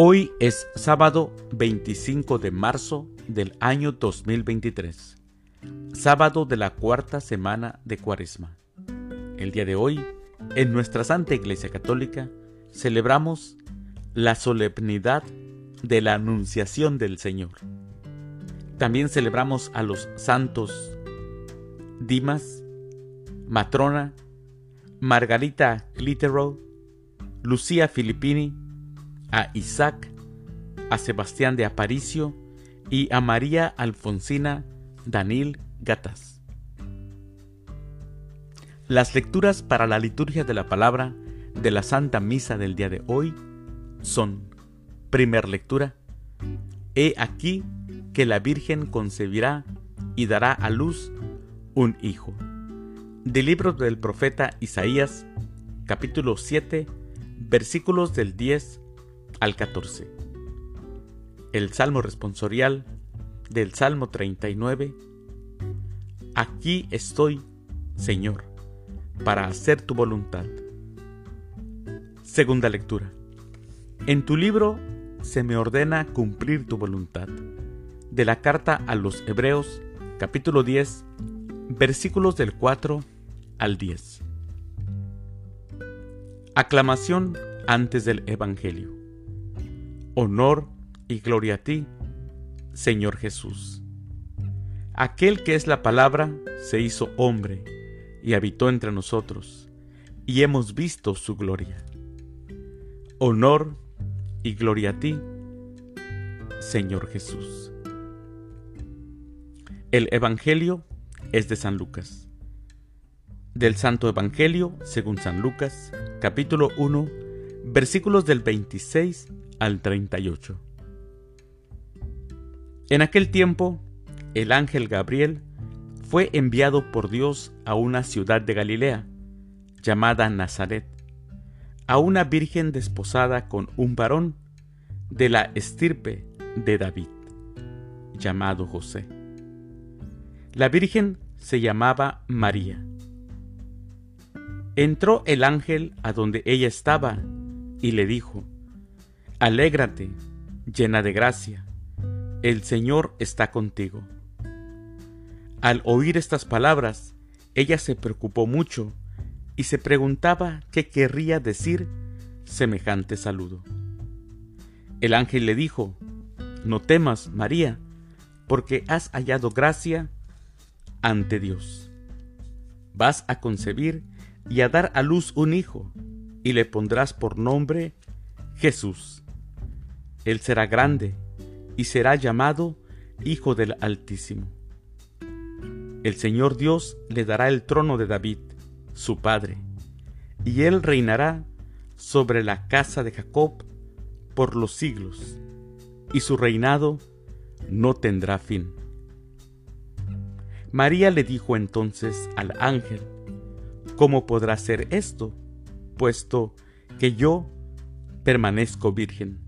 Hoy es sábado 25 de marzo del año 2023, sábado de la cuarta semana de Cuaresma. El día de hoy, en nuestra Santa Iglesia Católica, celebramos la solemnidad de la Anunciación del Señor. También celebramos a los santos Dimas, Matrona, Margarita Clitero, Lucía Filippini, a Isaac, a Sebastián de Aparicio y a María Alfonsina Danil Gatas. Las lecturas para la liturgia de la palabra de la Santa Misa del día de hoy son, primer lectura, He aquí que la Virgen concebirá y dará a luz un hijo. Del libro del profeta Isaías, capítulo 7, versículos del 10 al 14. El Salmo responsorial del Salmo 39. Aquí estoy, Señor, para hacer tu voluntad. Segunda lectura. En tu libro se me ordena cumplir tu voluntad. De la carta a los Hebreos, capítulo 10, versículos del 4 al 10. Aclamación antes del Evangelio. Honor y gloria a ti, Señor Jesús. Aquel que es la palabra se hizo hombre y habitó entre nosotros, y hemos visto su gloria. Honor y gloria a ti, Señor Jesús. El Evangelio es de San Lucas. Del Santo Evangelio, según San Lucas, capítulo 1, versículos del 26 al 38. En aquel tiempo, el ángel Gabriel fue enviado por Dios a una ciudad de Galilea, llamada Nazaret, a una virgen desposada con un varón de la estirpe de David, llamado José. La virgen se llamaba María. Entró el ángel a donde ella estaba y le dijo, Alégrate, llena de gracia, el Señor está contigo. Al oír estas palabras, ella se preocupó mucho y se preguntaba qué querría decir semejante saludo. El ángel le dijo, No temas, María, porque has hallado gracia ante Dios. Vas a concebir y a dar a luz un hijo, y le pondrás por nombre Jesús él será grande y será llamado Hijo del Altísimo. El Señor Dios le dará el trono de David, su padre, y él reinará sobre la casa de Jacob por los siglos, y su reinado no tendrá fin. María le dijo entonces al ángel, ¿Cómo podrá ser esto, puesto que yo permanezco virgen?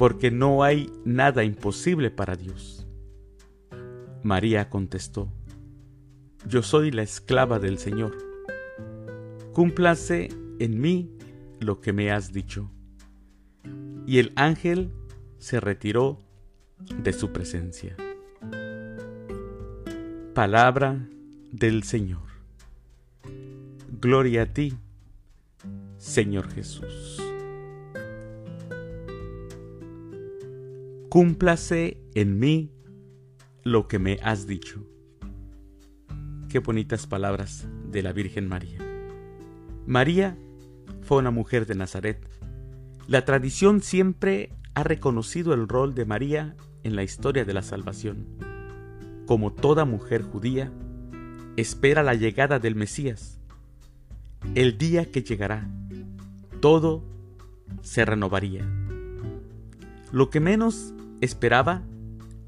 porque no hay nada imposible para Dios. María contestó, Yo soy la esclava del Señor. Cúmplase en mí lo que me has dicho. Y el ángel se retiró de su presencia. Palabra del Señor. Gloria a ti, Señor Jesús. Cúmplase en mí lo que me has dicho. Qué bonitas palabras de la Virgen María. María fue una mujer de Nazaret. La tradición siempre ha reconocido el rol de María en la historia de la salvación. Como toda mujer judía, espera la llegada del Mesías, el día que llegará. Todo se renovaría. Lo que menos esperaba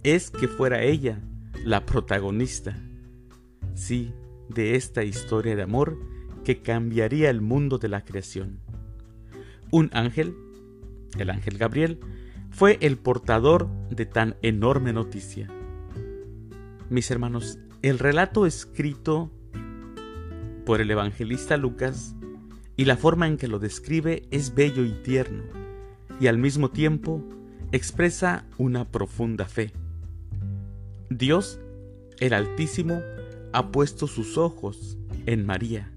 es que fuera ella la protagonista, sí, de esta historia de amor que cambiaría el mundo de la creación. Un ángel, el ángel Gabriel, fue el portador de tan enorme noticia. Mis hermanos, el relato escrito por el evangelista Lucas y la forma en que lo describe es bello y tierno, y al mismo tiempo expresa una profunda fe. Dios, el Altísimo, ha puesto sus ojos en María.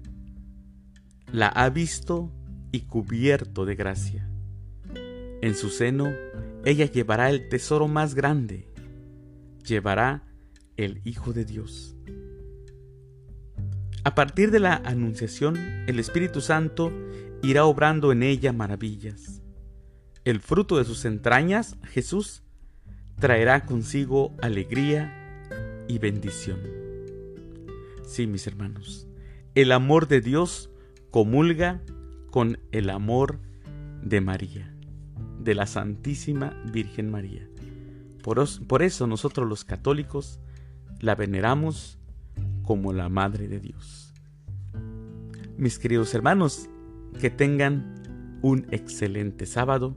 La ha visto y cubierto de gracia. En su seno ella llevará el tesoro más grande, llevará el Hijo de Dios. A partir de la Anunciación, el Espíritu Santo irá obrando en ella maravillas. El fruto de sus entrañas, Jesús, traerá consigo alegría y bendición. Sí, mis hermanos, el amor de Dios comulga con el amor de María, de la Santísima Virgen María. Por, eso nosotros los católicos la veneramos como la Madre de Dios. Mis queridos hermanos, que tengan un excelente sábado.